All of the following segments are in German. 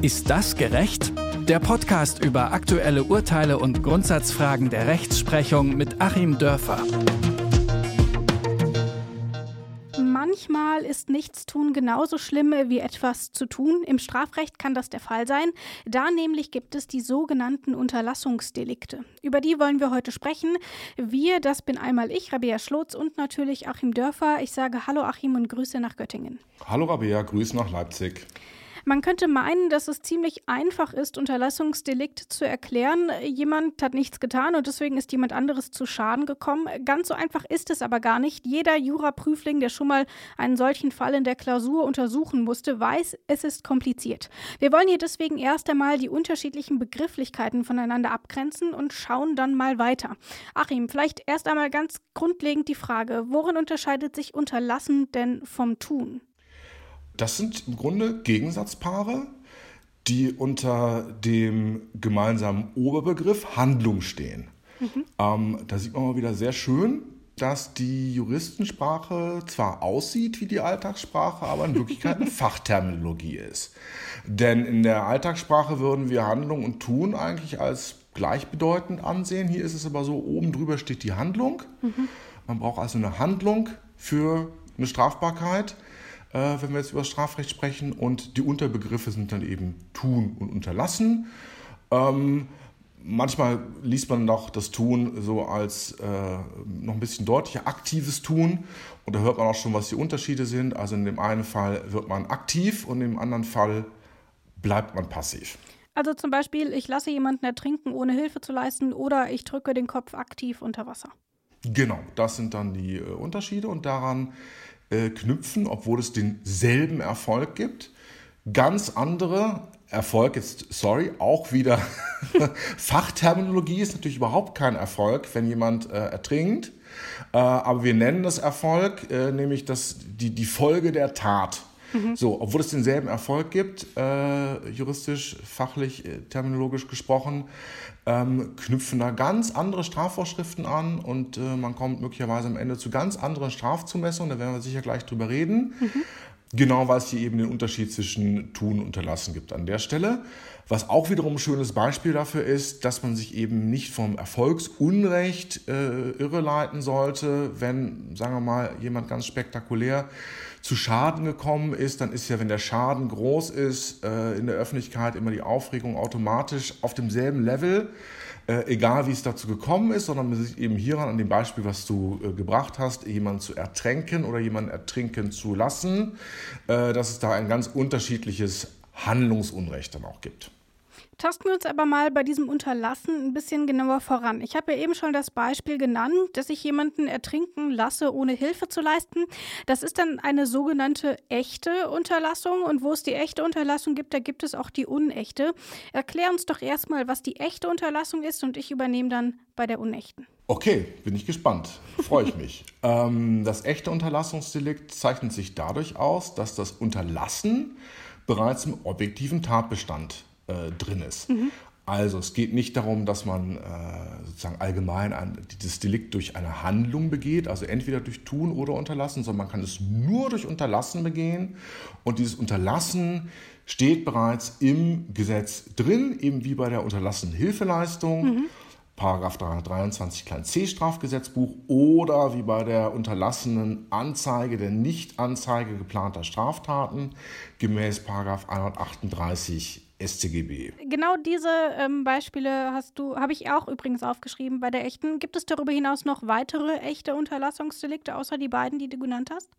Ist das gerecht? Der Podcast über aktuelle Urteile und Grundsatzfragen der Rechtsprechung mit Achim Dörfer. Manchmal ist Nichtstun genauso schlimm wie etwas zu tun. Im Strafrecht kann das der Fall sein. Da nämlich gibt es die sogenannten Unterlassungsdelikte. Über die wollen wir heute sprechen. Wir, das bin einmal ich, Rabea Schlotz und natürlich Achim Dörfer. Ich sage Hallo Achim und Grüße nach Göttingen. Hallo Rabea, Grüße nach Leipzig. Man könnte meinen, dass es ziemlich einfach ist, Unterlassungsdelikt zu erklären. Jemand hat nichts getan und deswegen ist jemand anderes zu Schaden gekommen. Ganz so einfach ist es aber gar nicht. Jeder Juraprüfling, der schon mal einen solchen Fall in der Klausur untersuchen musste, weiß, es ist kompliziert. Wir wollen hier deswegen erst einmal die unterschiedlichen Begrifflichkeiten voneinander abgrenzen und schauen dann mal weiter. Achim, vielleicht erst einmal ganz grundlegend die Frage, worin unterscheidet sich Unterlassen denn vom Tun? Das sind im Grunde Gegensatzpaare, die unter dem gemeinsamen Oberbegriff Handlung stehen. Mhm. Ähm, da sieht man mal wieder sehr schön, dass die Juristensprache zwar aussieht wie die Alltagssprache, aber in Wirklichkeit eine Fachterminologie ist. Denn in der Alltagssprache würden wir Handlung und Tun eigentlich als gleichbedeutend ansehen. Hier ist es aber so, oben drüber steht die Handlung. Mhm. Man braucht also eine Handlung für eine Strafbarkeit äh, wenn wir jetzt über Strafrecht sprechen. Und die Unterbegriffe sind dann eben tun und unterlassen. Ähm, manchmal liest man noch das Tun so als äh, noch ein bisschen deutlicher aktives Tun. Und da hört man auch schon, was die Unterschiede sind. Also in dem einen Fall wird man aktiv und im anderen Fall bleibt man passiv. Also zum Beispiel, ich lasse jemanden ertrinken, ohne Hilfe zu leisten, oder ich drücke den Kopf aktiv unter Wasser. Genau, das sind dann die äh, Unterschiede und daran äh, knüpfen, obwohl es denselben Erfolg gibt. Ganz andere Erfolg, jetzt sorry, auch wieder Fachterminologie ist natürlich überhaupt kein Erfolg, wenn jemand äh, ertrinkt. Äh, aber wir nennen das Erfolg, äh, nämlich das, die, die Folge der Tat. Mhm. So, obwohl es denselben Erfolg gibt, äh, juristisch, fachlich, äh, terminologisch gesprochen, ähm, knüpfen da ganz andere Strafvorschriften an und äh, man kommt möglicherweise am Ende zu ganz anderen Strafzumessungen, da werden wir sicher gleich drüber reden. Mhm. Genau, weil es hier eben den Unterschied zwischen tun und unterlassen gibt an der Stelle. Was auch wiederum ein schönes Beispiel dafür ist, dass man sich eben nicht vom Erfolgsunrecht äh, irreleiten sollte, wenn, sagen wir mal, jemand ganz spektakulär zu Schaden gekommen ist, dann ist ja, wenn der Schaden groß ist, äh, in der Öffentlichkeit immer die Aufregung automatisch auf demselben Level, äh, egal wie es dazu gekommen ist, sondern man sieht eben hieran an dem Beispiel, was du äh, gebracht hast, jemanden zu ertränken oder jemanden ertrinken zu lassen, dass es da ein ganz unterschiedliches Handlungsunrecht dann auch gibt. Tasten wir uns aber mal bei diesem Unterlassen ein bisschen genauer voran. Ich habe ja eben schon das Beispiel genannt, dass ich jemanden ertrinken lasse, ohne Hilfe zu leisten. Das ist dann eine sogenannte echte Unterlassung. Und wo es die echte Unterlassung gibt, da gibt es auch die unechte. Erklär uns doch erstmal, was die echte Unterlassung ist und ich übernehme dann bei der unechten. Okay, bin ich gespannt. Freue ich mich. ähm, das echte Unterlassungsdelikt zeichnet sich dadurch aus, dass das Unterlassen bereits im objektiven Tatbestand äh, drin ist. Mhm. Also es geht nicht darum, dass man äh, sozusagen allgemein ein, dieses Delikt durch eine Handlung begeht, also entweder durch Tun oder Unterlassen, sondern man kann es nur durch Unterlassen begehen. Und dieses Unterlassen steht bereits im Gesetz drin, eben wie bei der unterlassenen Hilfeleistung. Mhm. Paragraph 323 klein c Strafgesetzbuch oder wie bei der unterlassenen Anzeige der Nichtanzeige geplanter Straftaten gemäß Paragraph 138 StGB. Genau diese ähm, Beispiele hast du, habe ich auch übrigens aufgeschrieben bei der echten. Gibt es darüber hinaus noch weitere echte Unterlassungsdelikte außer die beiden, die du genannt hast?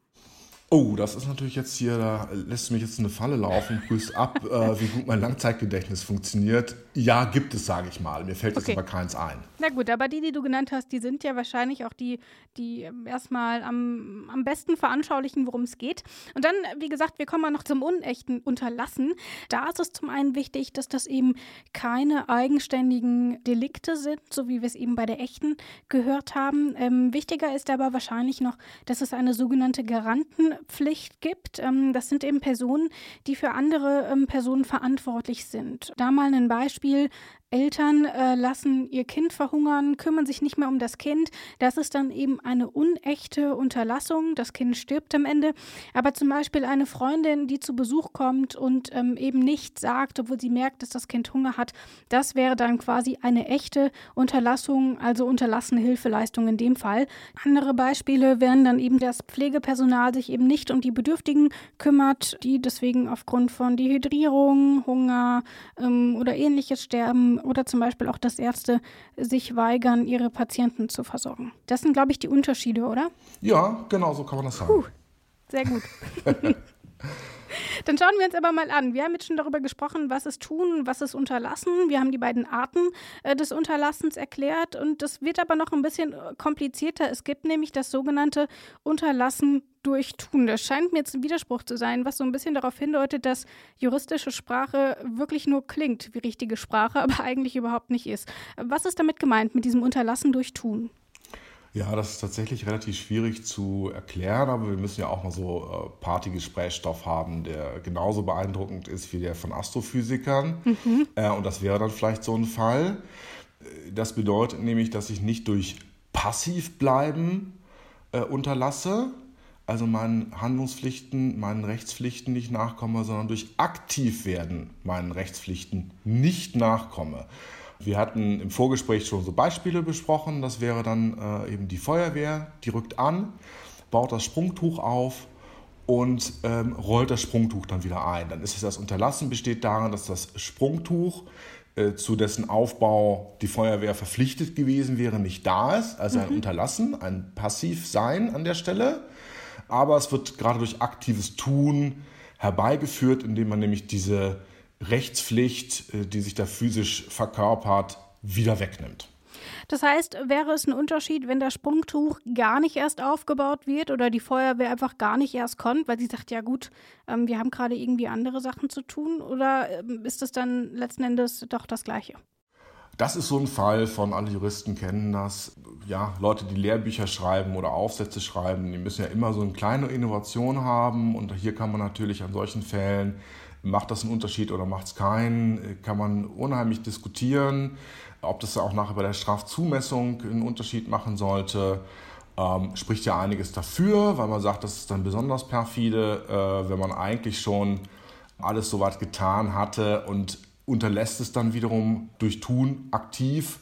Oh, das ist natürlich jetzt hier, da lässt mich jetzt eine Falle laufen, prüfst ab, äh, wie gut mein Langzeitgedächtnis funktioniert. Ja, gibt es, sage ich mal. Mir fällt okay. jetzt aber keins ein. Na gut, aber die, die du genannt hast, die sind ja wahrscheinlich auch die, die ähm, erstmal am, am besten veranschaulichen, worum es geht. Und dann, wie gesagt, wir kommen mal noch zum unechten Unterlassen. Da ist es zum einen wichtig, dass das eben keine eigenständigen Delikte sind, so wie wir es eben bei der echten gehört haben. Ähm, wichtiger ist aber wahrscheinlich noch, dass es eine sogenannte Garanten Pflicht gibt. Ähm, das sind eben Personen, die für andere ähm, Personen verantwortlich sind. Da mal ein Beispiel. Eltern äh, lassen ihr Kind verhungern, kümmern sich nicht mehr um das Kind. Das ist dann eben eine unechte Unterlassung. Das Kind stirbt am Ende. Aber zum Beispiel eine Freundin, die zu Besuch kommt und ähm, eben nicht sagt, obwohl sie merkt, dass das Kind Hunger hat, das wäre dann quasi eine echte Unterlassung, also unterlassene Hilfeleistung in dem Fall. Andere Beispiele wären dann eben, dass Pflegepersonal sich eben nicht um die Bedürftigen kümmert, die deswegen aufgrund von Dehydrierung, Hunger ähm, oder ähnliches sterben oder zum Beispiel auch, dass Ärzte sich weigern, ihre Patienten zu versorgen. Das sind, glaube ich, die Unterschiede, oder? Ja, genau so kann man das sagen. Puh, sehr gut. Dann schauen wir uns aber mal an. Wir haben jetzt schon darüber gesprochen, was ist tun, was ist unterlassen. Wir haben die beiden Arten äh, des Unterlassens erklärt und das wird aber noch ein bisschen äh, komplizierter. Es gibt nämlich das sogenannte Unterlassen durch Tun. Das scheint mir jetzt ein Widerspruch zu sein, was so ein bisschen darauf hindeutet, dass juristische Sprache wirklich nur klingt wie richtige Sprache, aber eigentlich überhaupt nicht ist. Was ist damit gemeint mit diesem Unterlassen durch Tun? Ja, das ist tatsächlich relativ schwierig zu erklären, aber wir müssen ja auch mal so äh, Partygesprächsstoff haben, der genauso beeindruckend ist wie der von Astrophysikern. Mhm. Äh, und das wäre dann vielleicht so ein Fall. Äh, das bedeutet nämlich, dass ich nicht durch Passivbleiben äh, unterlasse, also meinen Handlungspflichten, meinen Rechtspflichten nicht nachkomme, sondern durch Aktivwerden meinen Rechtspflichten nicht nachkomme. Wir hatten im Vorgespräch schon so Beispiele besprochen. Das wäre dann äh, eben die Feuerwehr, die rückt an, baut das Sprungtuch auf und ähm, rollt das Sprungtuch dann wieder ein. Dann ist es das Unterlassen besteht darin, dass das Sprungtuch äh, zu dessen Aufbau die Feuerwehr verpflichtet gewesen wäre, nicht da ist. Also ein mhm. Unterlassen, ein Passivsein an der Stelle. Aber es wird gerade durch aktives Tun herbeigeführt, indem man nämlich diese Rechtspflicht, äh, die sich da physisch verkörpert, wieder wegnimmt. Das heißt, wäre es ein Unterschied, wenn das Sprungtuch gar nicht erst aufgebaut wird oder die Feuerwehr einfach gar nicht erst kommt, weil sie sagt, ja gut, ähm, wir haben gerade irgendwie andere Sachen zu tun? Oder ähm, ist es dann letzten Endes doch das Gleiche? Das ist so ein Fall von, alle Juristen kennen das. Ja, Leute, die Lehrbücher schreiben oder Aufsätze schreiben, die müssen ja immer so eine kleine Innovation haben. Und hier kann man natürlich an solchen Fällen Macht das einen Unterschied oder macht es keinen? Kann man unheimlich diskutieren, ob das auch nachher bei der Strafzumessung einen Unterschied machen sollte. Ähm, spricht ja einiges dafür, weil man sagt, das ist dann besonders perfide, äh, wenn man eigentlich schon alles soweit getan hatte und unterlässt es dann wiederum durch Tun aktiv.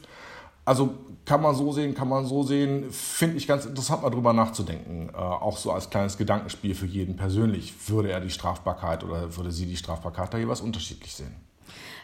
Also kann man so sehen, kann man so sehen. Finde ich ganz interessant, mal drüber nachzudenken. Äh, auch so als kleines Gedankenspiel für jeden persönlich. Würde er die Strafbarkeit oder würde sie die Strafbarkeit da jeweils unterschiedlich sehen?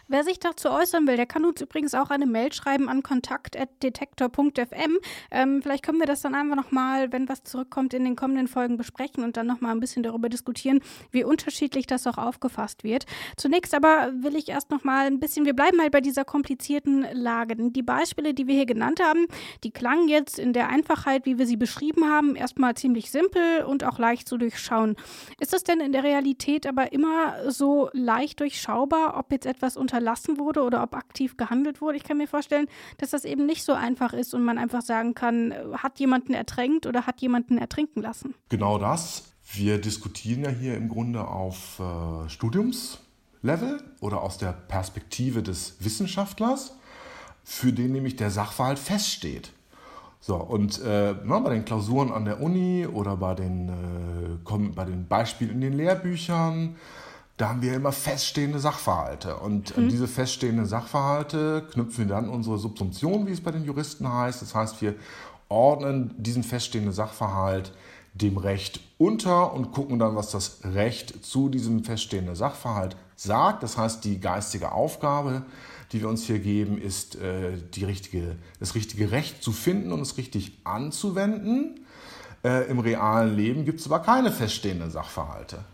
Wer sich dazu äußern will, der kann uns übrigens auch eine Mail schreiben an kontakt.detektor.fm. Ähm, vielleicht können wir das dann einfach nochmal, wenn was zurückkommt, in den kommenden Folgen besprechen und dann nochmal ein bisschen darüber diskutieren, wie unterschiedlich das auch aufgefasst wird. Zunächst aber will ich erst nochmal ein bisschen, wir bleiben halt bei dieser komplizierten Lage. Die Beispiele, die wir hier genannt haben, die klangen jetzt in der Einfachheit, wie wir sie beschrieben haben, erstmal ziemlich simpel und auch leicht zu durchschauen. Ist es denn in der Realität aber immer so leicht durchschaubar, ob jetzt etwas unter unterlassen wurde oder ob aktiv gehandelt wurde. Ich kann mir vorstellen, dass das eben nicht so einfach ist und man einfach sagen kann, hat jemanden ertränkt oder hat jemanden ertrinken lassen. Genau das. Wir diskutieren ja hier im Grunde auf äh, Studiumslevel oder aus der Perspektive des Wissenschaftlers, für den nämlich der Sachverhalt feststeht. So, und äh, bei den Klausuren an der Uni oder bei den, äh, bei den Beispielen in den Lehrbüchern da haben wir immer feststehende Sachverhalte. Und mhm. diese feststehenden Sachverhalte knüpfen wir dann unsere Subsumption, wie es bei den Juristen heißt. Das heißt, wir ordnen diesen feststehenden Sachverhalt dem Recht unter und gucken dann, was das Recht zu diesem feststehenden Sachverhalt sagt. Das heißt, die geistige Aufgabe, die wir uns hier geben, ist, äh, die richtige, das richtige Recht zu finden und es richtig anzuwenden. Äh, Im realen Leben gibt es aber keine feststehenden Sachverhalte.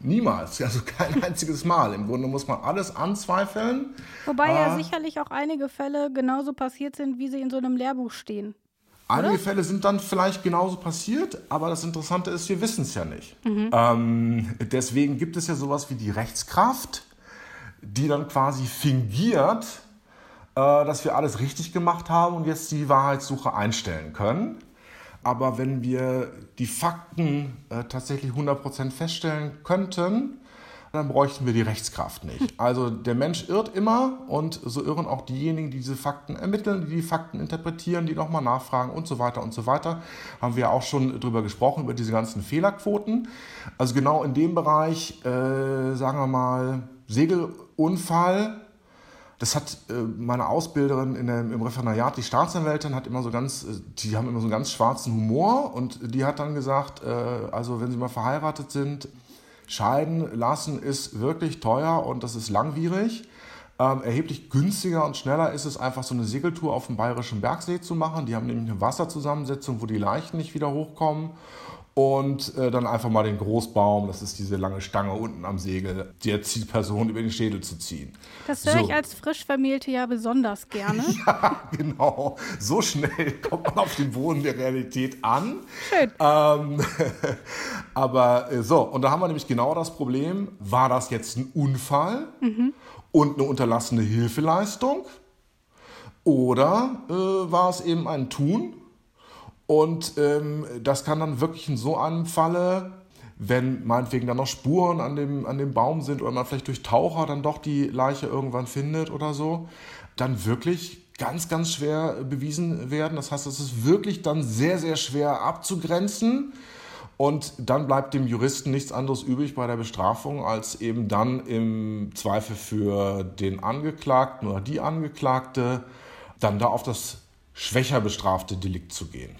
Niemals, also kein einziges Mal. Im Grunde muss man alles anzweifeln. Wobei äh, ja sicherlich auch einige Fälle genauso passiert sind, wie sie in so einem Lehrbuch stehen. Einige oder? Fälle sind dann vielleicht genauso passiert, aber das Interessante ist, wir wissen es ja nicht. Mhm. Ähm, deswegen gibt es ja sowas wie die Rechtskraft, die dann quasi fingiert, äh, dass wir alles richtig gemacht haben und jetzt die Wahrheitssuche einstellen können. Aber wenn wir die Fakten äh, tatsächlich 100% feststellen könnten, dann bräuchten wir die Rechtskraft nicht. Also der Mensch irrt immer und so irren auch diejenigen, die diese Fakten ermitteln, die die Fakten interpretieren, die nochmal nachfragen und so weiter und so weiter. Haben wir auch schon drüber gesprochen, über diese ganzen Fehlerquoten. Also genau in dem Bereich, äh, sagen wir mal, Segelunfall, das hat äh, meine Ausbilderin in der, im Referendariat, die Staatsanwältin, hat immer so ganz, äh, die haben immer so einen ganz schwarzen Humor und die hat dann gesagt, äh, also wenn sie mal verheiratet sind, scheiden lassen ist wirklich teuer und das ist langwierig. Ähm, erheblich günstiger und schneller ist es einfach so eine Segeltour auf dem Bayerischen Bergsee zu machen. Die haben nämlich eine Wasserzusammensetzung, wo die Leichen nicht wieder hochkommen und äh, dann einfach mal den Großbaum, das ist diese lange Stange unten am Segel, der Zielperson über den Schädel zu ziehen. Das höre so. ich als Frischvermählte ja besonders gerne. ja, genau. So schnell kommt man auf den Boden der Realität an. Schön. Ähm, aber äh, so, und da haben wir nämlich genau das Problem, war das jetzt ein Unfall mhm. und eine unterlassene Hilfeleistung? Oder äh, war es eben ein Tun und ähm, das kann dann wirklich in so einem Falle, wenn meinetwegen dann noch Spuren an dem, an dem Baum sind oder man vielleicht durch Taucher dann doch die Leiche irgendwann findet oder so, dann wirklich ganz, ganz schwer bewiesen werden. Das heißt, es ist wirklich dann sehr, sehr schwer abzugrenzen. Und dann bleibt dem Juristen nichts anderes übrig bei der Bestrafung, als eben dann im Zweifel für den Angeklagten oder die Angeklagte dann da auf das schwächer bestrafte Delikt zu gehen.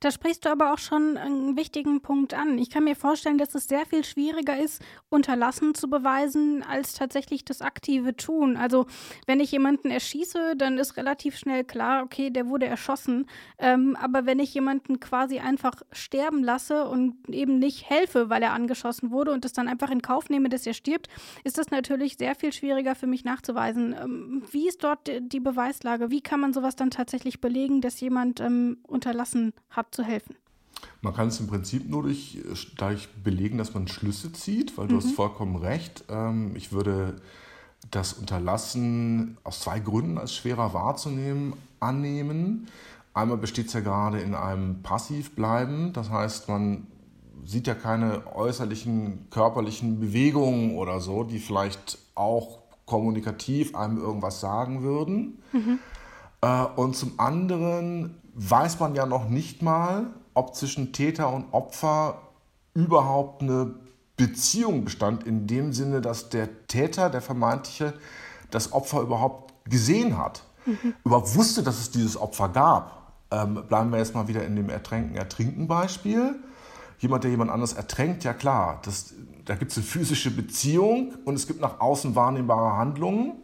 Da sprichst du aber auch schon einen wichtigen Punkt an. Ich kann mir vorstellen, dass es sehr viel schwieriger ist, Unterlassen zu beweisen, als tatsächlich das aktive Tun. Also wenn ich jemanden erschieße, dann ist relativ schnell klar, okay, der wurde erschossen. Ähm, aber wenn ich jemanden quasi einfach sterben lasse und eben nicht helfe, weil er angeschossen wurde und es dann einfach in Kauf nehme, dass er stirbt, ist das natürlich sehr viel schwieriger für mich nachzuweisen. Ähm, wie ist dort die Beweislage? Wie kann man sowas dann tatsächlich belegen, dass jemand ähm, unterlassen hat zu helfen? Man kann es im Prinzip nur durch, dadurch belegen, dass man Schlüsse zieht, weil du mhm. hast vollkommen recht. Ähm, ich würde das Unterlassen aus zwei Gründen als schwerer wahrzunehmen annehmen. Einmal besteht es ja gerade in einem Passivbleiben, das heißt, man sieht ja keine äußerlichen körperlichen Bewegungen oder so, die vielleicht auch kommunikativ einem irgendwas sagen würden. Mhm. Äh, und zum anderen weiß man ja noch nicht mal, ob zwischen Täter und Opfer überhaupt eine Beziehung bestand, in dem Sinne, dass der Täter, der vermeintliche, das Opfer überhaupt gesehen hat, mhm. überhaupt wusste, dass es dieses Opfer gab. Ähm, bleiben wir jetzt mal wieder in dem Ertränken-Ertrinken-Beispiel. Jemand, der jemand anders ertränkt, ja klar, das, da gibt es eine physische Beziehung und es gibt nach außen wahrnehmbare Handlungen.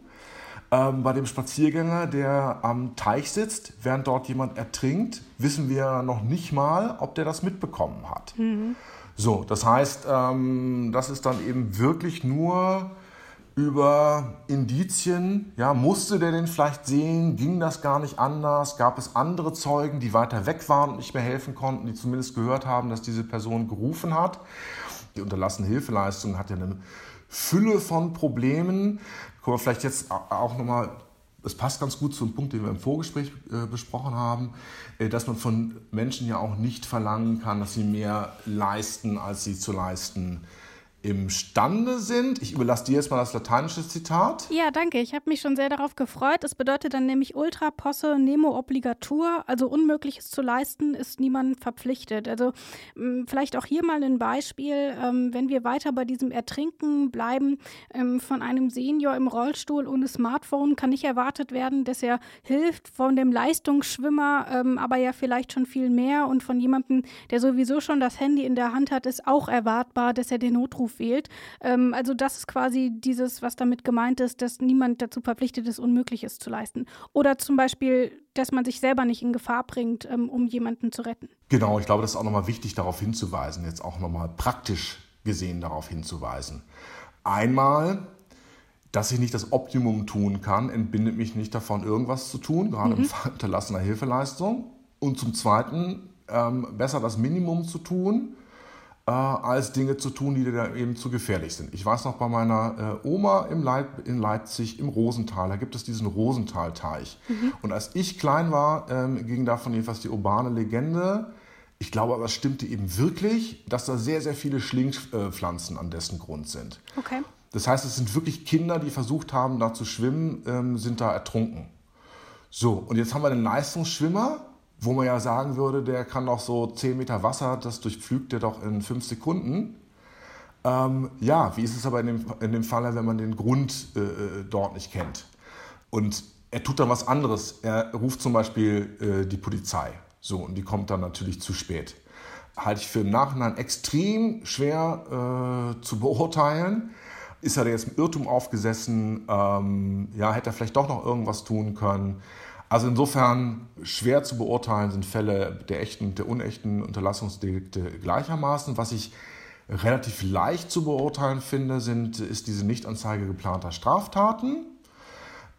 Ähm, bei dem Spaziergänger, der am Teich sitzt, während dort jemand ertrinkt, wissen wir noch nicht mal, ob der das mitbekommen hat. Mhm. So, das heißt, ähm, das ist dann eben wirklich nur über Indizien. Ja, musste der den vielleicht sehen? Ging das gar nicht anders? Gab es andere Zeugen, die weiter weg waren und nicht mehr helfen konnten, die zumindest gehört haben, dass diese Person gerufen hat? Die unterlassene Hilfeleistung hat ja eine Fülle von Problemen. Kommen wir vielleicht jetzt auch nochmal, es passt ganz gut zum Punkt, den wir im Vorgespräch äh, besprochen haben, äh, dass man von Menschen ja auch nicht verlangen kann, dass sie mehr leisten, als sie zu leisten imstande sind. Ich überlasse dir jetzt mal das lateinische Zitat. Ja, danke. Ich habe mich schon sehr darauf gefreut. Es bedeutet dann nämlich ultra posse nemo obligatur, also Unmögliches zu leisten, ist niemand verpflichtet. Also mm, vielleicht auch hier mal ein Beispiel, ähm, wenn wir weiter bei diesem Ertrinken bleiben, ähm, von einem Senior im Rollstuhl ohne Smartphone kann nicht erwartet werden, dass er hilft von dem Leistungsschwimmer, ähm, aber ja vielleicht schon viel mehr und von jemandem, der sowieso schon das Handy in der Hand hat, ist auch erwartbar, dass er den Notruf fehlt. Ähm, also das ist quasi dieses, was damit gemeint ist, dass niemand dazu verpflichtet ist, Unmögliches zu leisten. Oder zum Beispiel, dass man sich selber nicht in Gefahr bringt, ähm, um jemanden zu retten. Genau, ich glaube, das ist auch nochmal wichtig, darauf hinzuweisen, jetzt auch nochmal praktisch gesehen darauf hinzuweisen. Einmal, dass ich nicht das Optimum tun kann, entbindet mich nicht davon, irgendwas zu tun, gerade mhm. im Fall unterlassener Hilfeleistung. Und zum Zweiten, ähm, besser das Minimum zu tun, äh, als Dinge zu tun, die dir eben zu gefährlich sind. Ich weiß noch bei meiner äh, Oma im Leip in Leipzig im Rosental, da gibt es diesen Rosentalteich. Mhm. Und als ich klein war, ähm, ging davon jedenfalls die urbane Legende, ich glaube aber, es stimmte eben wirklich, dass da sehr, sehr viele Schlingpflanzen an dessen Grund sind. Okay. Das heißt, es sind wirklich Kinder, die versucht haben, da zu schwimmen, ähm, sind da ertrunken. So, und jetzt haben wir den Leistungsschwimmer, wo man ja sagen würde, der kann doch so 10 Meter Wasser, das durchpflügt der doch in 5 Sekunden. Ähm, ja, wie ist es aber in dem, in dem Falle, wenn man den Grund äh, äh, dort nicht kennt? Und er tut dann was anderes. Er ruft zum Beispiel äh, die Polizei. So, und die kommt dann natürlich zu spät. Halte ich für im Nachhinein extrem schwer äh, zu beurteilen. Ist er jetzt im Irrtum aufgesessen? Ähm, ja, hätte er vielleicht doch noch irgendwas tun können? Also insofern schwer zu beurteilen sind Fälle der echten und der unechten Unterlassungsdelikte gleichermaßen. Was ich relativ leicht zu beurteilen finde, sind, ist diese Nichtanzeige geplanter Straftaten.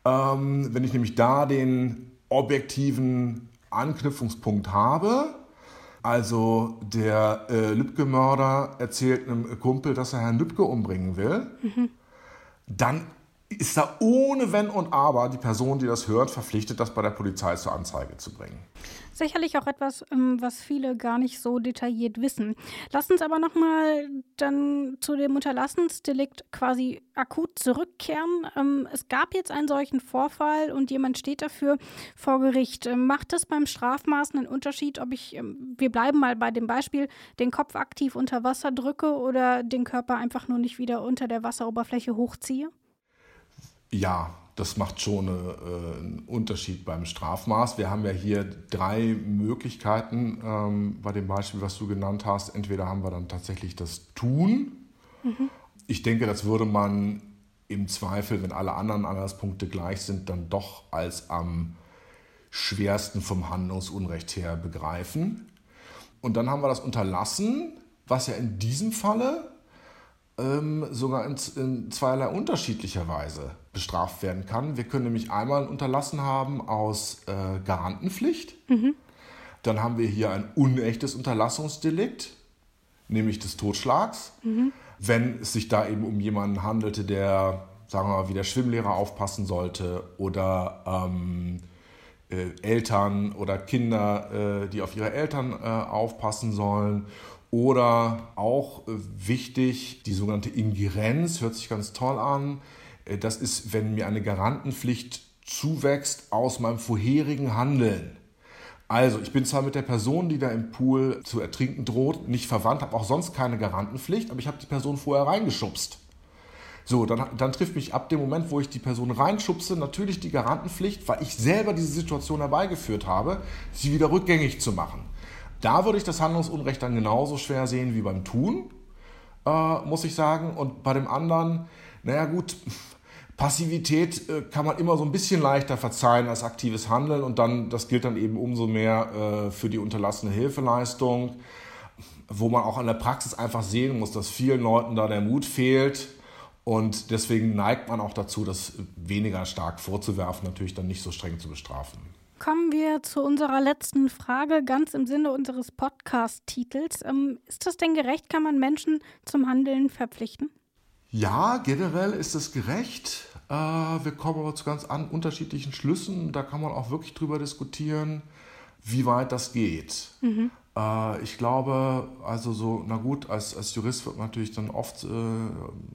Ähm, wenn ich nämlich da den objektiven Anknüpfungspunkt habe, also der äh, Lübcke-Mörder erzählt einem Kumpel, dass er Herrn Lübcke umbringen will, mhm. dann ist da ohne Wenn und Aber die Person, die das hört, verpflichtet, das bei der Polizei zur Anzeige zu bringen. Sicherlich auch etwas, ähm, was viele gar nicht so detailliert wissen. Lass uns aber nochmal dann zu dem Unterlassensdelikt quasi akut zurückkehren. Ähm, es gab jetzt einen solchen Vorfall und jemand steht dafür vor Gericht. Ähm, macht es beim Strafmaß einen Unterschied, ob ich, wir bleiben mal bei dem Beispiel, den Kopf aktiv unter Wasser drücke oder den Körper einfach nur nicht wieder unter der Wasseroberfläche hochziehe? Ja, das macht schon äh, einen Unterschied beim Strafmaß. Wir haben ja hier drei Möglichkeiten ähm, bei dem Beispiel, was du genannt hast. Entweder haben wir dann tatsächlich das Tun. Mhm. Ich denke, das würde man im Zweifel, wenn alle anderen Anhaltspunkte gleich sind, dann doch als am schwersten vom Handlungsunrecht her begreifen. Und dann haben wir das Unterlassen, was ja in diesem Falle ähm, sogar in, in zweierlei unterschiedlicher Weise bestraft werden kann. Wir können nämlich einmal unterlassen haben aus äh, Garantenpflicht. Mhm. Dann haben wir hier ein unechtes Unterlassungsdelikt, nämlich des Totschlags. Mhm. Wenn es sich da eben um jemanden handelte, der, sagen wir mal, wie der Schwimmlehrer aufpassen sollte oder ähm, äh, Eltern oder Kinder, äh, die auf ihre Eltern äh, aufpassen sollen oder auch äh, wichtig, die sogenannte Ingerenz, hört sich ganz toll an. Äh, das ist, wenn mir eine Garantenpflicht zuwächst aus meinem vorherigen Handeln. Also, ich bin zwar mit der Person, die da im Pool zu ertrinken droht, nicht verwandt, habe auch sonst keine Garantenpflicht, aber ich habe die Person vorher reingeschubst. So, dann, dann trifft mich ab dem Moment, wo ich die Person reinschubse, natürlich die Garantenpflicht, weil ich selber diese Situation herbeigeführt habe, sie wieder rückgängig zu machen. Da würde ich das Handlungsunrecht dann genauso schwer sehen wie beim Tun, äh, muss ich sagen. Und bei dem anderen, naja gut, Passivität äh, kann man immer so ein bisschen leichter verzeihen als aktives Handeln und dann, das gilt dann eben umso mehr äh, für die unterlassene Hilfeleistung, wo man auch in der Praxis einfach sehen muss, dass vielen Leuten da der Mut fehlt. Und deswegen neigt man auch dazu, das weniger stark vorzuwerfen, natürlich dann nicht so streng zu bestrafen kommen wir zu unserer letzten Frage, ganz im Sinne unseres Podcast-Titels. Ähm, ist das denn gerecht? Kann man Menschen zum Handeln verpflichten? Ja, generell ist es gerecht. Äh, wir kommen aber zu ganz unterschiedlichen Schlüssen. Da kann man auch wirklich drüber diskutieren, wie weit das geht. Mhm. Äh, ich glaube, also so, na gut, als, als Jurist wird man natürlich dann oft äh,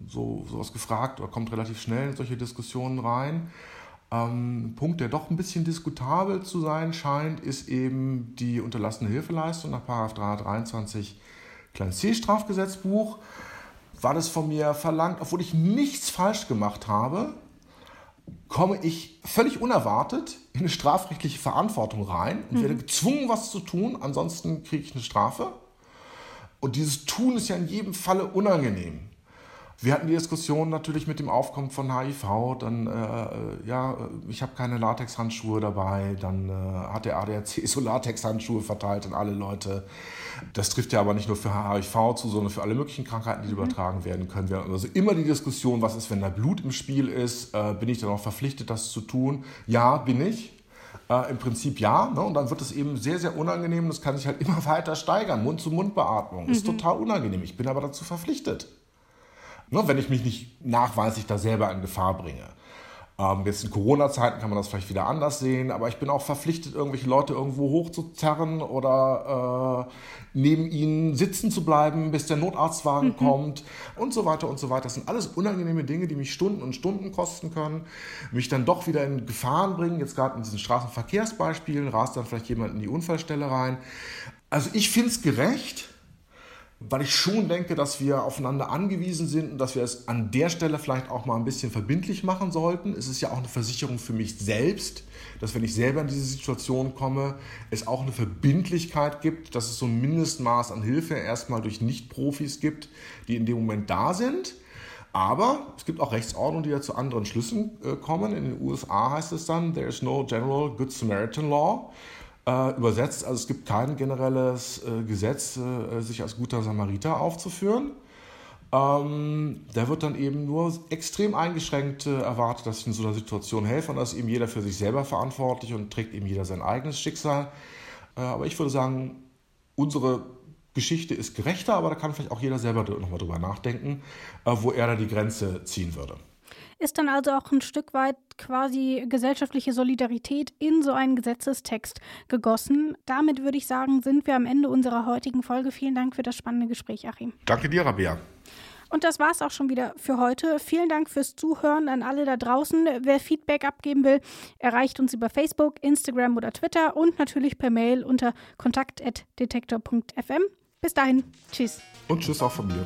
so sowas gefragt oder kommt relativ schnell in solche Diskussionen rein. Ähm, Punkt, der doch ein bisschen diskutabel zu sein scheint, ist eben die unterlassene Hilfeleistung nach 323 kleines C Strafgesetzbuch. War das von mir verlangt, obwohl ich nichts falsch gemacht habe, komme ich völlig unerwartet in eine strafrechtliche Verantwortung rein und mhm. werde gezwungen, was zu tun, ansonsten kriege ich eine Strafe. Und dieses Tun ist ja in jedem Falle unangenehm. Wir hatten die Diskussion natürlich mit dem Aufkommen von HIV, dann, äh, ja, ich habe keine Latexhandschuhe dabei, dann äh, hat der ADAC so Latexhandschuhe verteilt an alle Leute. Das trifft ja aber nicht nur für HIV zu, sondern für alle möglichen Krankheiten, die mhm. übertragen werden können. Wir haben also immer die Diskussion, was ist, wenn da Blut im Spiel ist, äh, bin ich dann auch verpflichtet, das zu tun? Ja, bin ich. Äh, Im Prinzip ja. Ne? Und dann wird es eben sehr, sehr unangenehm. Das kann sich halt immer weiter steigern. Mund-zu-Mund-Beatmung mhm. ist total unangenehm. Ich bin aber dazu verpflichtet ne, wenn ich mich nicht nachweislich da selber in Gefahr bringe. Ähm, jetzt in Corona-Zeiten kann man das vielleicht wieder anders sehen, aber ich bin auch verpflichtet, irgendwelche Leute irgendwo hochzuzerren oder äh, neben ihnen sitzen zu bleiben, bis der Notarztwagen mhm. kommt und so weiter und so weiter. Das sind alles unangenehme Dinge, die mich Stunden und Stunden kosten können, mich dann doch wieder in Gefahren bringen. Jetzt gerade in diesen Straßenverkehrsbeispielen rast dann vielleicht jemand in die Unfallstelle rein. Also ich finde es gerecht weil ich schon denke, dass wir aufeinander angewiesen sind und dass wir es an der Stelle vielleicht auch mal ein bisschen verbindlich machen sollten. Es ist ja auch eine Versicherung für mich selbst, dass wenn ich selber in diese Situation komme, es auch eine Verbindlichkeit gibt, dass es so ein Mindestmaß an Hilfe erstmal durch Nicht-Profis gibt, die in dem Moment da sind. Aber es gibt auch Rechtsordnungen, die ja zu anderen Schlüssen äh, kommen. In den USA heißt es dann, there is no general Good Samaritan Law äh, übersetzt. Also es gibt kein generelles äh, Gesetz, äh, sich als guter Samariter aufzuführen. Ähm, da wird dann eben nur extrem eingeschränkt äh, erwartet, dass ich in so einer Situation helfe und da ist eben jeder für sich selber verantwortlich und trägt eben jeder sein eigenes Schicksal. Äh, aber ich würde sagen, unsere Geschichte ist gerechter, aber da kann vielleicht auch jeder selber nochmal drüber nachdenken, wo er da die Grenze ziehen würde. Ist dann also auch ein Stück weit quasi gesellschaftliche Solidarität in so einen Gesetzestext gegossen. Damit würde ich sagen, sind wir am Ende unserer heutigen Folge. Vielen Dank für das spannende Gespräch, Achim. Danke dir, Rabia. Und das war es auch schon wieder für heute. Vielen Dank fürs Zuhören an alle da draußen. Wer Feedback abgeben will, erreicht uns über Facebook, Instagram oder Twitter und natürlich per Mail unter kontakt.detektor.fm. Bis dahin, tschüss. Und tschüss auch von mir.